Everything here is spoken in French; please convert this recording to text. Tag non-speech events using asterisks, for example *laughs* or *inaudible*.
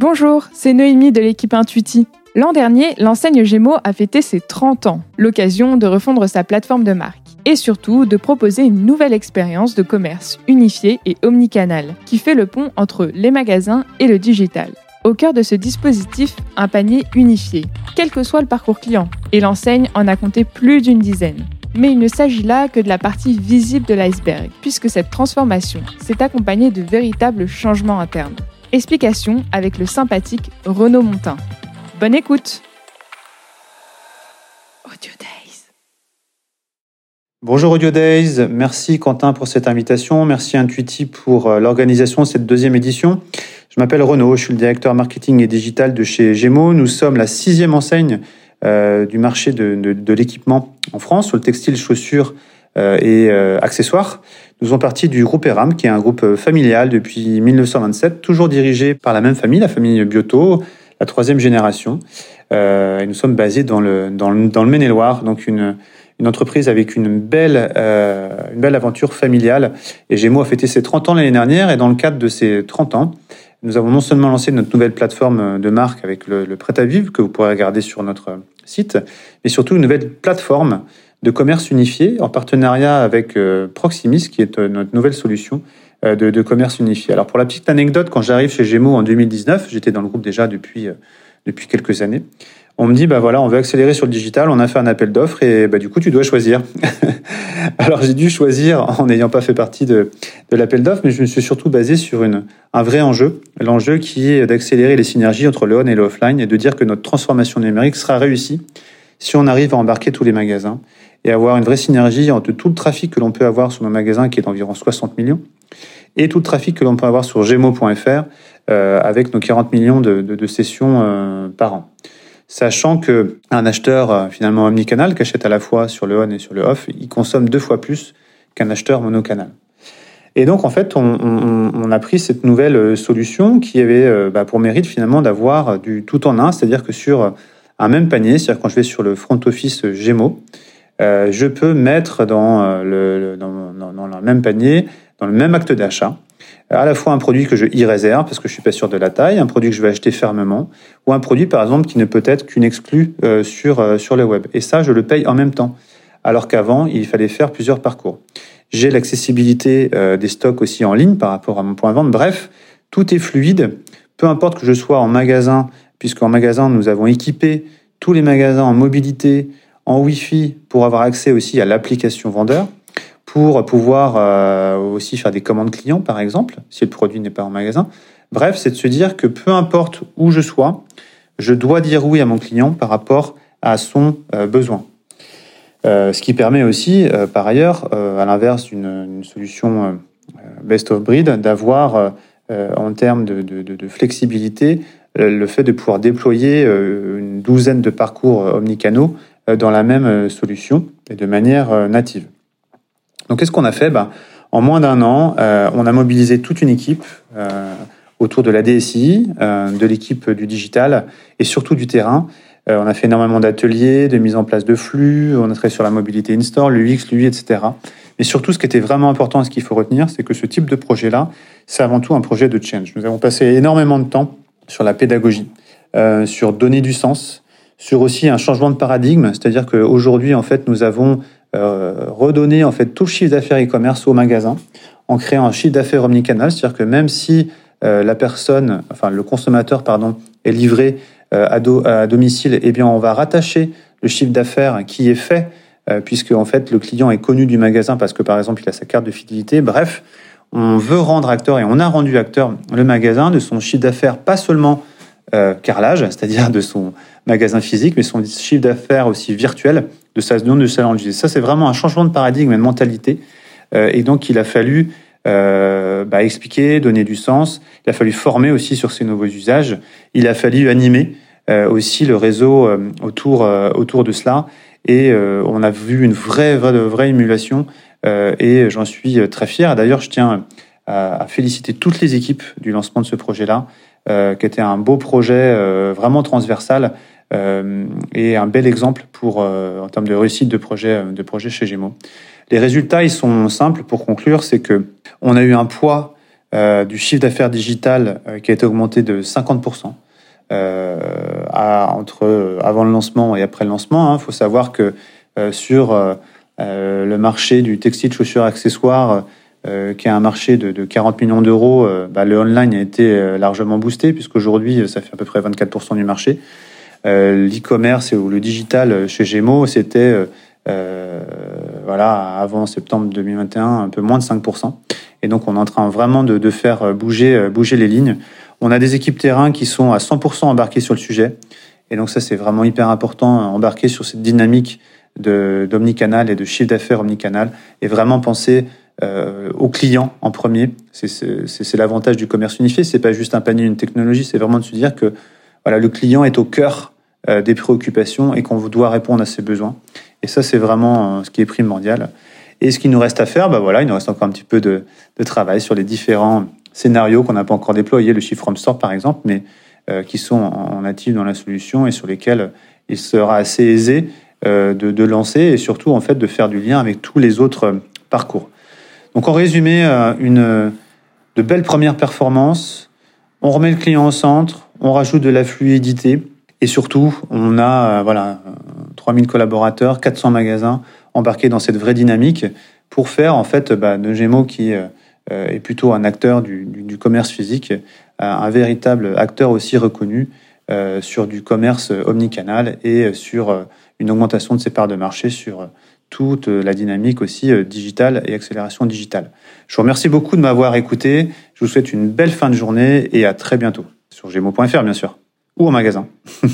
Bonjour, c'est Noémie de l'équipe Intuiti. L'an dernier, l'enseigne Gémeaux a fêté ses 30 ans, l'occasion de refondre sa plateforme de marque et surtout de proposer une nouvelle expérience de commerce unifié et omnicanal qui fait le pont entre les magasins et le digital. Au cœur de ce dispositif, un panier unifié, quel que soit le parcours client, et l'enseigne en a compté plus d'une dizaine. Mais il ne s'agit là que de la partie visible de l'iceberg, puisque cette transformation s'est accompagnée de véritables changements internes. Explication avec le sympathique Renaud Montin. Bonne écoute Audio Days. Bonjour Audio Days, merci Quentin pour cette invitation, merci Intuiti pour euh, l'organisation de cette deuxième édition. Je m'appelle Renaud, je suis le directeur marketing et digital de chez Gémeaux. Nous sommes la sixième enseigne euh, du marché de, l'équipement en France sur le textile, chaussures et euh, accessoires. Nous faisons partie du groupe ERAM, qui est un groupe familial depuis 1927, toujours dirigé par la même famille, la famille Bioto, la troisième génération. et nous sommes basés dans le, dans le, dans le Maine-et-Loire, donc une, une entreprise avec une belle, une belle aventure familiale. Et Gémeaux a fêté ses 30 ans l'année dernière, et dans le cadre de ces 30 ans, nous avons non seulement lancé notre nouvelle plateforme de marque avec le, le prêt à vivre que vous pourrez regarder sur notre site, mais surtout une nouvelle plateforme de commerce unifié en partenariat avec euh, Proximis, qui est euh, notre nouvelle solution euh, de, commerce unifié. Alors pour la petite anecdote, quand j'arrive chez Gémeaux en 2019, j'étais dans le groupe déjà depuis depuis quelques années on me dit bah voilà, on veut accélérer sur le digital, on a fait un appel d'offres et bah du coup tu dois choisir. *laughs* Alors j'ai dû choisir en n'ayant pas fait partie de, de l'appel d'offres, mais je me suis surtout basé sur une, un vrai enjeu, l'enjeu qui est d'accélérer les synergies entre le on et le offline et de dire que notre transformation numérique sera réussie si on arrive à embarquer tous les magasins et avoir une vraie synergie entre tout le trafic que l'on peut avoir sur nos magasins qui est d'environ 60 millions et tout le trafic que l'on peut avoir sur gmo.fr euh, avec nos 40 millions de, sessions euh, par an sachant que un acheteur euh, finalement omnicanal qui achète à la fois sur le on et sur le off, il consomme deux fois plus qu'un acheteur monocanal. Et donc en fait, on, a pris cette nouvelle euh, solution qui avait bah, pour mérite finalement d'avoir du tout en un, c'est-à-dire que sur un même panier, c'est-à-dire quand je vais sur le front office Gémeaux, je peux mettre dans le, dans même panier, dans le même acte d'achat, à la fois un produit que je y réserve parce que je suis pas sûr de la taille, un produit que je vais acheter fermement, ou un produit par exemple qui ne peut être qu'une exclue euh, sur euh, sur le web. Et ça, je le paye en même temps, alors qu'avant il fallait faire plusieurs parcours. J'ai l'accessibilité euh, des stocks aussi en ligne par rapport à mon point de vente. Bref, tout est fluide, peu importe que je sois en magasin, puisqu'en magasin nous avons équipé tous les magasins en mobilité, en Wi-Fi pour avoir accès aussi à l'application vendeur pour pouvoir euh, aussi faire des commandes clients, par exemple, si le produit n'est pas en magasin. Bref, c'est de se dire que peu importe où je sois, je dois dire oui à mon client par rapport à son euh, besoin. Euh, ce qui permet aussi, par ailleurs, à l'inverse d'une solution best of breed, d'avoir en termes de, de, de, flexibilité le fait de pouvoir déployer une douzaine de parcours omnicanaux dans la même solution et de manière native. Donc, qu'est-ce qu'on a fait? Bah, En moins d'un an, euh, on a mobilisé toute une équipe euh, autour de la DSI, euh, de l'équipe du digital et surtout du terrain. on a fait énormément d'ateliers, de mise en place de flux, on a travaillé sur la mobilité in-store, l'UX, l'UI, etc. Mais surtout, ce qui était vraiment important et ce qu'il faut retenir, c'est que ce type de projet-là, c'est avant tout un projet de change. Nous avons passé énormément de temps sur la pédagogie, sur donner du sens, sur aussi un changement de paradigme, c'est-à-dire qu'aujourd'hui, en fait, nous avons euh, redonner en fait tout le chiffre d'affaires e-commerce au magasin en créant un chiffre d'affaires omnicanal, c'est-à-dire que même si euh, la personne, enfin le consommateur pardon, est livré euh, à, à, domicile, eh bien on va rattacher le chiffre d'affaires qui est fait puisque en fait le client est connu du magasin parce que par exemple il a sa carte de fidélité. Bref, on veut rendre acteur et on a rendu acteur le magasin de son chiffre d'affaires, pas seulement carrelage, c'est-à-dire de son magasin physique, mais son chiffre d'affaires aussi virtuel de sa zone de salon Ça, c'est vraiment un changement de paradigme et de mentalité. Euh, et donc, il a fallu euh, bah, expliquer, donner du sens. Il a fallu former aussi sur ces nouveaux usages. Il a fallu animer euh, aussi le réseau euh, autour euh, autour de cela. Et euh, on a vu une vraie vraie, vraie émulation. et j'en suis très fier. D'ailleurs, je tiens à, féliciter toutes les équipes du lancement de ce projet-là, qui était un beau projet vraiment transversal euh, et un bel exemple pour euh, en termes de réussite de projet euh, de projet chez Gémeaux. Les résultats, ils sont simples pour conclure, c'est que on a eu un poids du chiffre d'affaires digital qui a été augmenté de 50%. À, entre avant le lancement et après le lancement, il hein. faut savoir que sur le marché du textile, chaussures, accessoires, euh, qui a un marché de, de 40 millions d'euros, euh, bah, le online a été euh, largement boosté, puisqu'aujourd'hui, ça fait à peu près 24% du marché. L'e-commerce ou le digital chez Gémeaux, c'était, voilà, avant septembre 2021, un peu moins de 5%. Et donc, on est en train vraiment de, de faire bouger, bouger les lignes. On a des équipes terrain qui sont à 100% embarquées sur le sujet. Et donc, ça, c'est vraiment hyper important, embarquer sur cette dynamique d'omnicanal et de chiffre d'affaires omnicanal et vraiment penser euh, au client en premier. C'est l'avantage du commerce unifié. C'est pas juste un panier, une technologie. C'est vraiment de se dire que voilà, le client est au cœur euh, des préoccupations et qu'on doit répondre à ses besoins. Et ça, c'est vraiment euh, ce qui est primordial. Et ce qu'il nous reste à faire, bah voilà, il nous reste encore un petit peu de, travail sur les différents scénarios qu'on n'a pas encore déployés, le chiffre Store par exemple, mais euh, qui sont en natif dans la solution et sur lesquels il sera assez aisé de, de, lancer et surtout en fait de faire du lien avec tous les autres parcours. Donc en résumé, euh, une, de belles premières performances. On remet le client au centre, on rajoute de la fluidité et surtout, on a euh, voilà 3000 collaborateurs, 400 magasins embarqués dans cette vraie dynamique pour faire en fait bah, de qui euh, est plutôt un acteur du, du, commerce physique, un véritable acteur aussi reconnu sur du commerce omnicanal et sur une augmentation de ses parts de marché sur toute la dynamique aussi euh, digitale et accélération digitale. Je vous remercie beaucoup de m'avoir écouté. Je vous souhaite une belle fin de journée et à très bientôt sur gmo.fr bien sûr ou en magasin. *laughs*